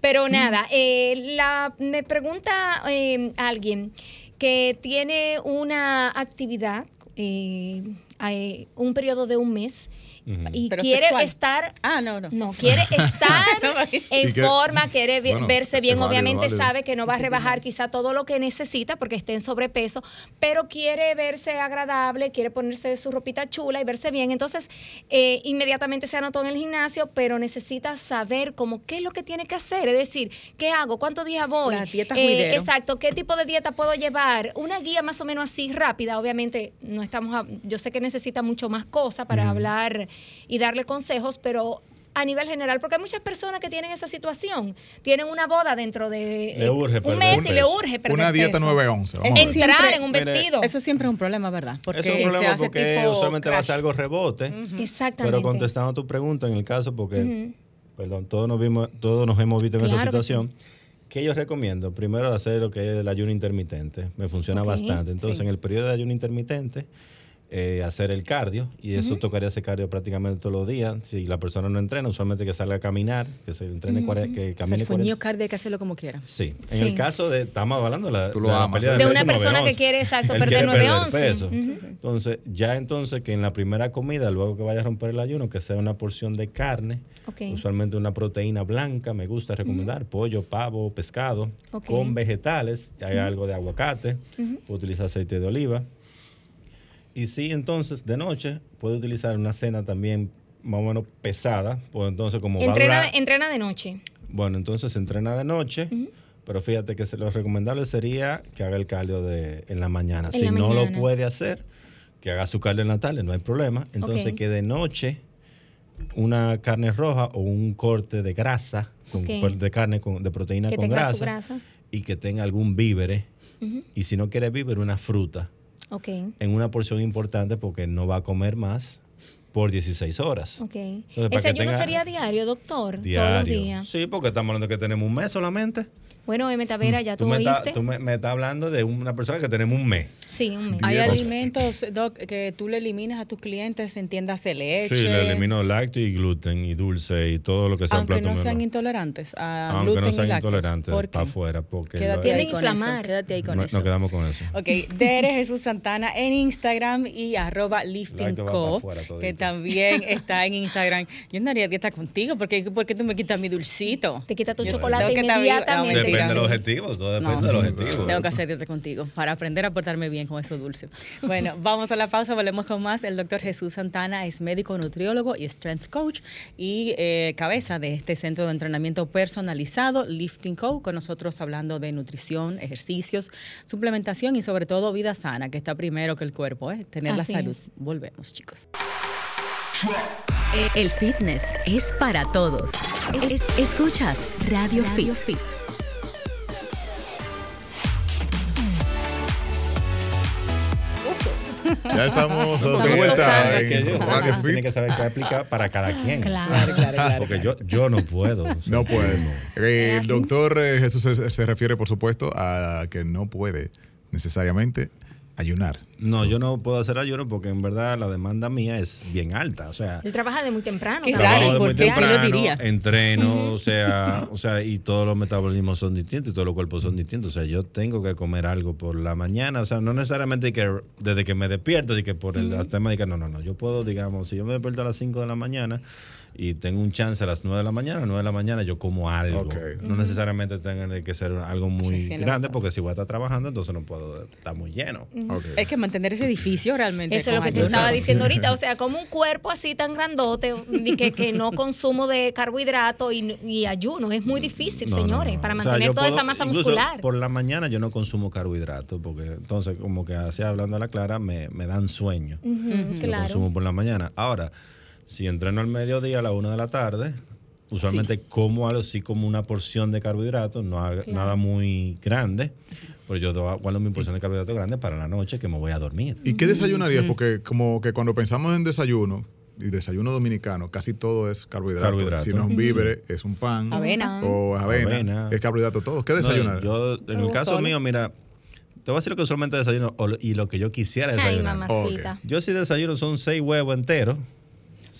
B: Pero nada, eh, la, me pregunta eh, alguien que tiene una actividad, eh, un periodo de un mes, Y
A: Pero
B: quiere
A: sexual.
B: estar
A: Ah, no, no.
B: no, quiere estar en
C: que-
B: forma, quiere
C: bueno,
B: verse bien,
C: válido,
B: obviamente
C: válido.
B: sabe que no va a rebajar quizá todo lo que necesita porque esté en sobrepeso, pero quiere verse agradable, quiere ponerse su ropita chula y verse bien. Entonces, eh, inmediatamente se anotó en el gimnasio, pero necesita saber como qué es lo que tiene que hacer, es decir, qué hago, cuántos días voy.
A: La dieta
B: Eh, exacto, qué tipo de dieta puedo llevar, una guía más o menos así rápida, obviamente no estamos, a- yo sé que necesita mucho más cosas para hablar y darle consejos, pero a nivel general, porque hay muchas personas que tienen esa situación, tienen una boda dentro de
D: Le
B: eh,
D: urge
B: un mes y le urge perder
C: Una dieta
B: peso.
C: 9-11. Vamos a ver.
B: Entrar
A: Siempre-
B: en un
D: Mire,
B: vestido.
A: Eso siempre es un problema, ¿verdad? Porque
D: Eso es un
A: se
D: problema
A: hace
D: porque
A: tipo
D: usualmente va a ser algo rebote.
B: Exactamente.
D: Pero contestando a tu pregunta, en el caso, porque, perdón, todos nos, vimos, todos nos hemos visto en esa
B: que
D: situación. ¿Qué yo recomiendo? Primero hacer lo que es el ayuno intermitente. Me funciona bastante. Entonces,
A: sí.
D: en el periodo de ayuno intermitente, eh, hacer el cardio. Y eso tocaría hacer cardio prácticamente todos los días. Si la persona no entrena, usualmente que salga a caminar, que se entrene, cuare- que
A: O sea,
D: camine
A: el fuñido
D: 40
A: cardio hay que hacerlo como quiera.
D: Sí.
B: Sí.
D: En el caso de, estamos hablando de la,
C: Tú lo
D: de la
C: amas,
D: pérdida
C: ¿eh?
B: De una persona
D: 9-11.
B: que quiere, exacto, perder
D: quiere
B: 9-11.
D: peso.
B: Ujú.
D: Entonces, ya entonces que en la primera comida, luego que vaya a romper el ayuno, que sea una porción de carne, usualmente una proteína blanca, me gusta recomendar, pollo, pavo, pescado, con vegetales, y hay algo de aguacate, puedo utilizar aceite de oliva. Y sí, entonces, de noche, puedo utilizar una cena también más o menos pesada, pues entonces como va a
B: Entrena,
D: durar-
B: entrena de noche.
D: bueno, entonces entrena de noche, pero fíjate que lo recomendable sería que haga el cardio de, en la mañana.
B: En
D: si
B: la
D: no
B: mañana.
D: lo puede hacer, que haga su cardio en la tarde, no hay problema. Entonces que de noche una carne roja o un corte de grasa, con,
B: Ok.
D: pues, de carne con, de proteína
B: Que
D: con grasa, y que tenga algún vívere. Y si no quiere vívere, una fruta En una porción importante porque no va a comer más por 16 horas.
B: Ok.
D: para
B: ¿Ese ayuno
D: tenga-
B: sería diario, doctor? Todos los
D: Diario.
B: días.
D: Sí, porque estamos hablando que tenemos un mes solamente.
B: Bueno, M. Tavera, ya tú,
D: me,
B: oíste.
D: tú me, me estás hablando de una persona que tenemos un mes.
B: Sí, un mes.
A: Hay alimentos, Doc, que tú le eliminas a tus clientes, entiéndase leche.
D: Sí, le elimino lácteo y gluten y dulce y todo lo que sea
A: Aunque
D: plato
A: no sean
D: menor.
A: intolerantes a
D: Aunque
A: gluten
D: no
A: y
D: sean
A: lácteos.
D: intolerantes para afuera. Porque
A: Quédate
D: lo-
B: Tienden
A: ahí con
B: inflamar.
A: eso. Quédate ahí con
D: no-
A: eso.
D: nos quedamos con eso.
A: Ok, Dere Jesús Santana en Instagram y arroba lifting co, que también está en Instagram. Yo andaría a dieta contigo porque, porque tú me quitas mi dulcito.
B: Te quita tu chocolate inmediatamente.
D: Depende
A: mentira.
D: del objetivo, todo depende
A: No,
D: objetivo.
A: Tengo que hacer dieta contigo para aprender a portarme bien con eso dulce. Bueno, vamos a la pausa, volvemos con más. El doctor Jesús Santana es médico nutriólogo y strength coach y eh, cabeza de este centro de entrenamiento personalizado, Lifting Co, con nosotros hablando de nutrición, ejercicios, suplementación y sobre todo vida sana, que está primero que el cuerpo, ¿eh? tener
B: Así
A: la salud.
B: es.
A: Volvemos, chicos.
F: El fitness es para todos. Es- escuchas Radio, Fit.
C: Ya estamos de vuelta en Radio
D: Tiene
C: Fit.
D: que saber qué aplica para cada quien.
B: Claro.
D: Porque yo, yo no puedo. o sea,
C: No puedes.
D: no.
C: Eh, el doctor eh, Jesús se, se refiere, por supuesto, a que no puede necesariamente ayunar.
D: No, yo no puedo hacer ayuno porque en verdad la demanda mía es bien alta. O sea,
B: Él trabaja de muy temprano.
A: Qué
B: también.
A: raro,
D: trabajo de
A: ¿por
D: muy temprano,
A: diría?
D: entreno, o sea, o sea, y todos los metabolismos son distintos y todos los cuerpos son distintos. O sea, yo tengo que comer algo por la mañana, o sea, no necesariamente que desde que me despierto, de que por el tema de que no, no, no, yo puedo, digamos, si yo me despierto a las 5 de la mañana y tengo un chance a las 9 de la mañana, a las 9 de la mañana yo como algo. No necesariamente tenga que ser algo muy grande porque si voy a estar trabajando, entonces no puedo estar muy lleno.
A: Es que mantener ese edificio realmente.
B: Eso es lo que te estaba diciendo ahorita. O sea, como un cuerpo así tan grandote, que, que no consumo de carbohidratos y, y ayuno. Es muy difícil,
D: No, no,
B: señores,
D: no.
B: para
D: O sea,
B: mantener toda
D: puedo-
B: esa masa muscular.
D: Por la mañana yo no consumo carbohidratos porque entonces como que así hablando a la clara me, me dan sueño.
B: Ujú,
D: Lo
B: claro.
D: consumo por la mañana. Ahora, si entreno al mediodía a la una de la tarde, usualmente como algo así como una porción de carbohidratos, no haga-
B: Claro.
D: nada muy grande, pero yo do- guardo mi porción de carbohidratos grande para la noche que me voy a dormir.
C: ¿Y qué desayunarías? Porque como que cuando pensamos en desayuno, y desayuno dominicano, casi todo es carbohidrato.
D: Carbohidrato.
C: Si no es un víveres, es un pan.
A: Avena.
C: O avena.
D: Avena.
C: Es carbohidrato todo. ¿Qué
D: No,
C: desayunarías?
D: yo, en el caso
A: solo.
D: mío, mira, te voy a decir lo que usualmente desayuno o lo- y lo que yo quisiera
B: Ay,
D: desayunar.
B: mamacita.
D: Yo si desayuno son seis huevos enteros.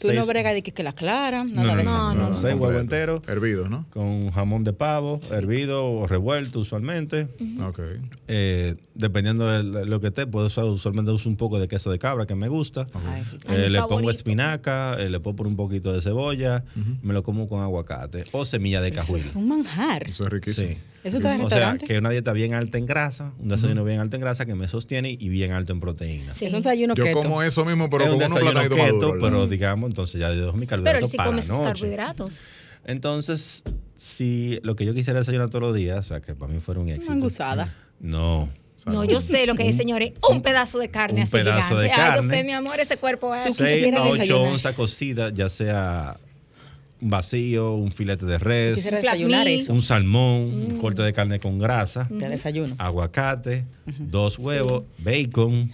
A: Tú no bregas de que, que la clara,
D: No,
A: nada
D: no,
A: de
D: no,
A: eso.
B: No,
D: no,
B: no.
D: seis huevos enteros
C: Hervidos, ¿no?
D: con jamón de pavo, hervido o revuelto usualmente.
C: Ok.
D: Eh, dependiendo de lo que esté, puedo usar, usualmente uso un poco de queso de cabra que me gusta.
A: Ay,
D: Eh, le pongo espinaca, eh, le puedo poner un poquito de cebolla, me lo como con aguacate o semilla de
A: eso
D: cajuil.
A: es un manjar.
C: Eso es riquísimo.
D: Sí.
A: ¿Eso está en
D: O sea, que una dieta bien alta en grasa, un desayuno bien alto en grasa que me sostiene y bien alto en proteínas.
B: Sí.
A: Es un desayuno
C: Yo
A: keto.
C: como eso mismo, pero
D: es un
C: con unos
D: desayuno
C: platanitos
D: keto,
C: maduros.
D: pero
C: ¿no?
D: digamos, entonces ya dejo mi
B: Pero él
D: carbohidrato
B: sí
D: para
B: come sus
D: noche.
B: carbohidratos.
D: Entonces, si lo que yo quisiera desayunar todos los días, o sea, que para mí fuera un éxito.
A: Mangusada.
D: No.
B: No, yo sé lo que es, señores. Un pedazo de carne
D: un
B: así
D: pedazo de
B: gigante. Ay, yo
D: carne.
B: sé, mi amor, ese cuerpo es.
A: Tú
D: 6
A: quisieras
D: a 8
A: desayunar.
D: onzas cocidas, ya sea un vacío, un filete de res,
A: Quisiera
B: Flat
A: desayunar
B: meat.
A: eso.
D: un salmón, un corte de carne con grasa,
A: De desayuno.
D: aguacate, dos huevos, bacon.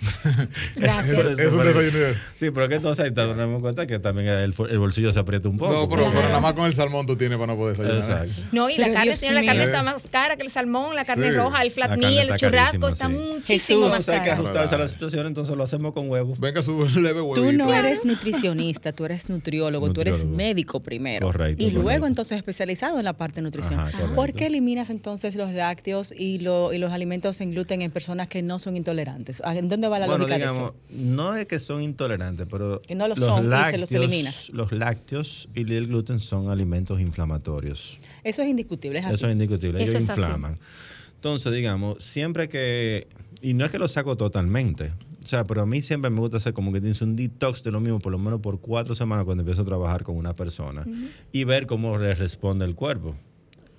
B: Gracias.
D: Eso-
C: Es un desayuno ideal.
D: Sí, pero que entonces ahí nos damos cuenta que también el, el bolsillo se aprieta un poco.
C: No, pero,
D: porque-
C: pero nada más con el salmón tú tienes para no poder desayunar.
D: Exacto.
B: No, y la
A: Pero
B: carne,
A: Dios
B: señor, la carne está más cara que el salmón, la carne
C: Sí.
B: roja, el flat
D: La
B: meal, el churrasco, está
D: sí.
B: muchísimo
A: Jesús.
B: más
D: Entonces hay que
B: caro.
D: ajustarse a la situación, entonces lo hacemos con huevos.
C: Venga, su leve huevito.
A: Tú no eres nutricionista, tú eres nutriólogo, tú eres médico primero.
D: Correcto,
A: Y luego
D: correcto.
A: entonces especializado en la parte de nutrición.
D: Ajá.
A: ¿Por qué eliminas entonces los lácteos y, lo- y los alimentos en gluten en personas que no son intolerantes? ¿A- ¿En dónde va la
D: bueno,
A: lógica
D: digamos,
A: de eso?
D: no es que son intolerantes, pero
A: Que no lo son y se los eliminas.
D: los lácteos y el gluten son alimentos inflamatorios.
A: Eso es indiscutible, es así.
D: Eso es indiscutible,
B: Eso
D: ellos
B: es así.
D: inflaman. Entonces, digamos, siempre que, y no es que lo saco totalmente, o sea, pero a mí siempre me gusta hacer como que tienes un detox de lo mismo, por lo menos por cuatro semanas cuando empiezo a trabajar con una persona y ver cómo le responde el cuerpo.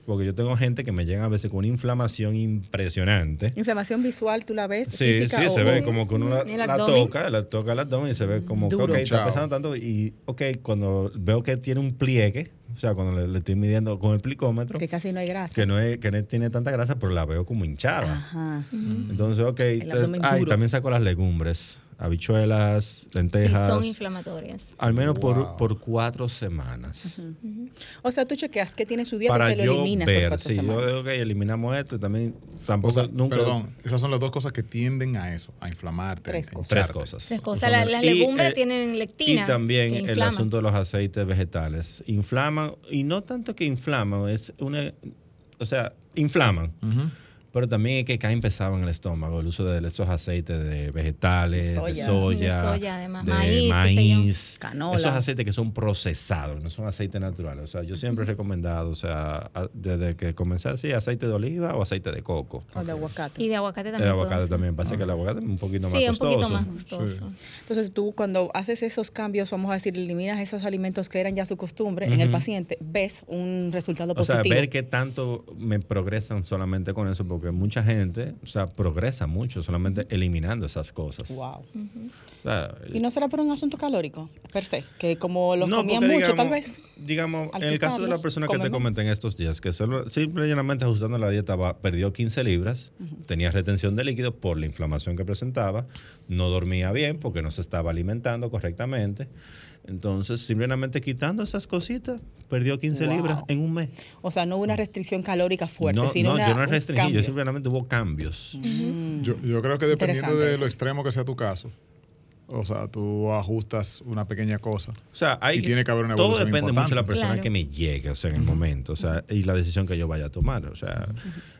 D: Porque yo tengo gente que me llega a veces con una inflamación impresionante.
A: Inflamación visual, ¿tú la ves?
D: Sí,
A: física
D: sí,
A: o-
D: se ve como que uno la, toca, la toca el abdomen y se ve como que está pesando tanto. Y ok, cuando veo que tiene un pliegue, o sea, cuando le, le estoy midiendo con el plicómetro,
A: Que casi no hay grasa.
D: que no, es, que no tiene tanta grasa, pero la veo como hinchada.
A: Ajá.
D: Entonces, ok, entonces,
A: abdomen
D: ah, y
A: duro.
D: también saco las legumbres, habichuelas,
B: Sí,
D: lentejas.
B: son inflamatorias.
D: al menos por,
C: Wow.
D: por cuatro semanas.
A: O sea, tú chequeas qué tiene su dieta
D: Para
A: y se lo
D: yo
A: eliminas por
D: ver,
A: cuatro
D: sí, yo digo, ok, eliminamos esto y también tampoco
C: O sea,
D: nunca...
C: perdón, esas son las dos cosas que tienden a eso, a inflamarte.
A: Tres cosas.
D: Tres cosas.
B: Tres cosas. La- las legumbres
D: eh,
B: tienen lectina.
D: Y también
B: que
D: el asunto de los aceites vegetales. Inflaman, y no tanto que inflaman, es una. O sea, inflaman.
C: Ujú.
D: Pero también es que caen pesado en el estómago el uso de esos aceites de vegetales,
A: De
D: de
A: soya.
D: soya,
B: De soya, además.
D: de
B: Maíz,
D: maíz.
A: Canola.
D: Esos aceites que son procesados, no son aceites naturales. O sea, yo siempre he recomendado, o sea, desde que comencé así, aceite de oliva o aceite de coco.
A: O de aguacate.
B: Y de aguacate
D: El
B: también.
D: aguacate
B: podemos
D: también, pasa que el aguacate es un poquito más
B: Sí, un
D: costoso.
B: poquito más gustoso.
A: Entonces tú cuando haces esos cambios, vamos a decir, eliminas esos alimentos que eran ya su costumbre en el paciente, ves un resultado
D: O sea,
A: positivo.
D: ver qué tanto me progresan solamente con eso, porque mucha gente, o sea, progresa mucho solamente eliminando esas cosas.
A: Wow.
D: O sea,
A: Y no será por un asunto calórico, per se, que como lo
D: no,
A: comían mucho,
D: digamos-
A: tal vez.
D: Digamos, en el caso de la persona que te comenté en estos días, que solo, simple y llanamente ajustando la dieta va- perdió 15 libras, tenía retención de líquido por la inflamación que presentaba, no dormía bien porque no se estaba alimentando correctamente. Entonces, simplemente quitando esas cositas, perdió 15
A: Wow.
D: libras en un mes.
A: O sea, no hubo una restricción calórica fuerte,
D: no,
A: sino
D: no,
A: una,
D: yo no restringí, yo simplemente hubo cambios.
C: Yo, yo creo que dependiendo de
A: eso.
C: lo extremo que sea tu caso, o sea, tú ajustas una pequeña cosa.
D: O sea, hay,
C: Y tiene que haber una
D: todo depende mucho de la persona
B: Claro.
D: que me llegue, o sea, en el momento, o sea, y la decisión que yo vaya a tomar, o sea.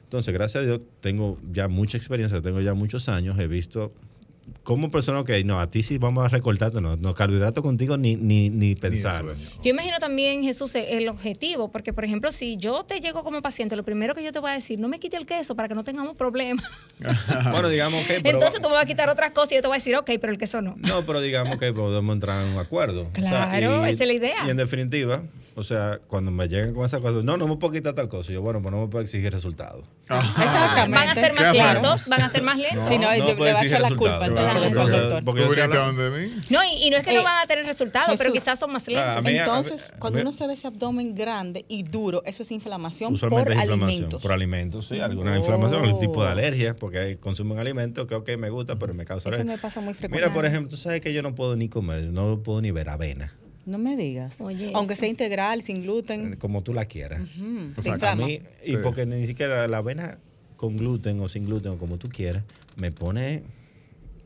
D: Entonces, gracias a Dios, tengo ya mucha experiencia, tengo ya muchos años, he visto como persona que no, a ti sí vamos a recortarte, no, no carbohidratos contigo ni, ni, ni
C: eso,
B: Yo imagino también, Jesús, el el objetivo, porque por ejemplo, si yo te llego como paciente, lo primero que yo te voy a decir, no me quite el queso para que no tengamos problemas.
D: bueno, digamos que.
B: Entonces tú me vas a quitar otras cosas y yo te voy a decir, ok, pero el queso no.
D: No, pero digamos que podemos entrar en un acuerdo. O sea,
B: Claro, esa es la idea.
D: Y en definitiva, o sea, cuando me lleguen con esas cosas, no, no me puedo quitar tal cosa. Yo, bueno, pues no me puedo exigir resultados.
A: Exactamente.
B: Van a ser
C: ¿Qué
B: más lentos, van a ser más lentos.
A: Sí, no, y
D: no
A: le-
D: puede
A: le va a echar la culpa,
C: Le va a
A: Entonces,
B: Claro.
A: doctor,
D: Entonces,
A: doctor.
D: porque
C: ¿Tú
D: yo estoy
C: viniste donde mí?
B: No, y, y no es que
A: Eh,
B: no van a tener resultados, pero quizás son más lentos.
D: mí-
A: Entonces,
D: a
A: cuando uno se ve ese abdomen grande y duro, eso es inflamación
D: Usualmente
A: por
D: es inflamación.
A: alimentos.
D: Por alimentos, sí. Alguna
A: Oh.
D: inflamación, algún tipo de alergia, porque hay- consumen alimentos que, ok, me gusta, pero me causa
A: Eso
D: alergia.
A: me pasa muy
D: Mira,
A: frecuentemente.
D: por ejemplo, tú sabes que yo no puedo ni comer, no puedo ni ver avena,
A: No me digas.
B: Oye,
A: Aunque
B: eso.
A: sea integral, sin gluten.
D: como tú la quieras.
C: O sea,
D: A mí, y
C: Sí.
D: porque ni siquiera la avena con gluten o sin gluten o como tú quieras, me pone.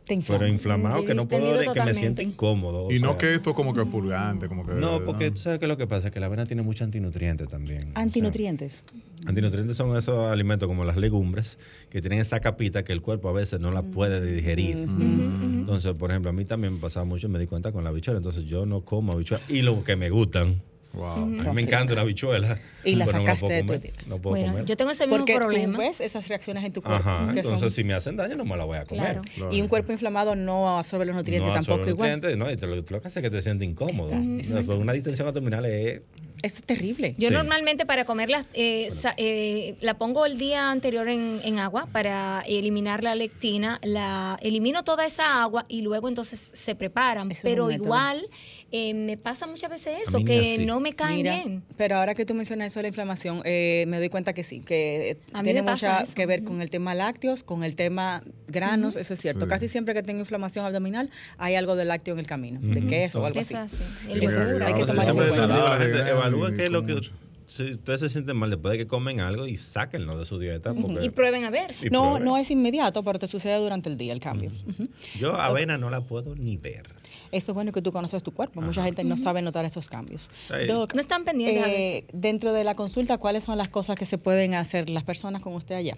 D: Pero inflamado que no puedo, que me siento incómodo.
C: Y no que esto como que purgante, como que...
D: No, porque tú sabes que lo que pasa es que la avena tiene muchos antinutrientes también. o sea,
A: Antinutrientes.
D: Antinutrientes son esos alimentos como las legumbres que tienen esa capita que el cuerpo a veces no la puede digerir. Entonces, por ejemplo, a mí también me pasaba mucho, me di cuenta con la habichuela. Entonces, yo no como habichuela. Y lo que me gustan.
C: Wow.
D: A mí me encanta una habichuela.
A: Y la
D: no
A: sacaste de tu dieta.
D: No puedo
B: Bueno,
D: comer.
B: yo tengo ese mismo
A: Porque
B: problema.
A: tú ves esas reacciones en tu cuerpo.
D: Ajá,
A: que
D: entonces
A: son-
D: si me hacen daño no me la voy a comer.
B: Claro.
A: y un cuerpo inflamado no absorbe los nutrientes
D: no
A: tampoco
D: absorbe
A: igual.
D: nutrientes, no, y te lo, lo que hace es que te sientes incómodo.
A: Estás-
D: Después, una distensión abdominal es...
A: Eso es terrible.
B: Yo
D: Sí.
B: normalmente para comerla eh, sa- eh, la pongo el día anterior en, en agua para eliminar la lectina, la elimino toda esa agua y luego entonces se preparan.
A: Es
B: Pero igual eh, me pasa muchas veces
D: A
B: eso, que
D: así.
B: no me cae
A: Mira,
B: bien.
A: pero ahora que tú mencionas eso de la inflamación, eh, me doy cuenta que sí, que
B: A mí
A: tiene
B: eso.
A: que ver con el tema lácteos, con el tema granos, eso es cierto.
C: Sí.
A: Casi siempre que tengo inflamación abdominal hay algo de lácteo en el camino, de
D: Ujú.
A: queso o algo
B: Eso
A: así.
B: es así.
C: Sí,
B: El
C: porque
B: yogur,
A: hay que tomar eso en
D: la
C: cuenta.
D: gente,
C: grande,
D: qué es lo que...
C: mucho.
D: Si ustedes se sienten mal después de que comen algo y sáquenlo de su dieta. Porque,
B: Y prueben a ver.
D: y
A: No,
D: prueben.
A: no es inmediato, pero te sucede durante el día el cambio. Ujú.
D: Yo avena no la puedo ni ver.
A: Eso es bueno que tú conoces tu cuerpo. Mucha gente no sabe notar esos cambios. Doc,
B: No están pendientes a veces.
A: eh, dentro de la consulta, ¿cuáles son las cosas que se pueden hacer las personas con usted allá?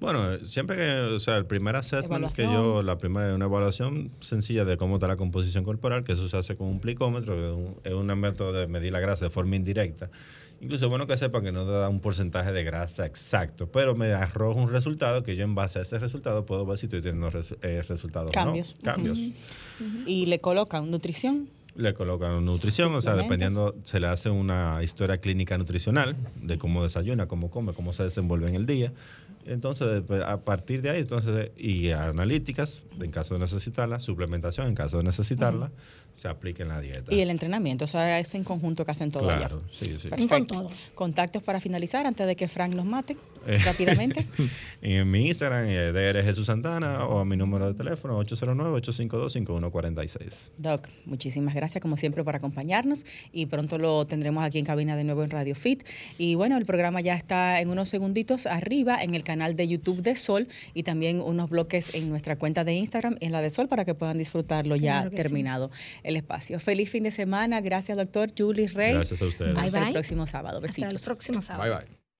D: Bueno, siempre que, o sea, el primer assessment que yo, la primera, una evaluación sencilla de cómo está la composición corporal, que eso se hace con un plicómetro, que es un, es un método de medir la grasa de forma indirecta. Incluso es bueno que sepan que no te da un porcentaje de grasa exacto, pero me arroja un resultado que yo en base a ese resultado puedo ver si estoy teniendo res- eh, resultados
A: Cambios.
D: o no. Cambios.
A: Y le colocan nutrición.
D: Le colocan nutrición, o sea, dependiendo, se le hace una historia clínica nutricional de cómo desayuna, cómo come, cómo se desenvuelve en el día. Entonces, después, a partir de ahí, entonces, y analíticas, en caso de necesitarla, suplementación, en caso de necesitarla, se aplica en la dieta.
A: Y el entrenamiento, o sea, eso en conjunto que hacen todo allá.
D: Claro, sí, sí.
B: Un con todo.
A: Contactos para finalizar antes de que Frank nos mate
D: Eh.
A: rápidamente.
D: en mi Instagram, eh, DR Jesús Santana, o a mi número de teléfono, 809-852-5146.
A: Doc, muchísimas gracias como siempre por acompañarnos y pronto lo tendremos aquí en cabina de nuevo en Radio Fit. Y bueno, el programa ya está en unos segunditos arriba en el canal de YouTube de Sol y también unos bloques en nuestra cuenta de Instagram en la de Sol para que puedan disfrutarlo ya
B: sí.
A: El espacio. Feliz fin de semana. Gracias, doctor Julie Rey.
D: Gracias a ustedes.
B: Bye,
A: Hasta el
B: bye.
A: próximo sábado.
B: Hasta el
A: Besitos.
B: próximo sábado.
C: Bye, bye.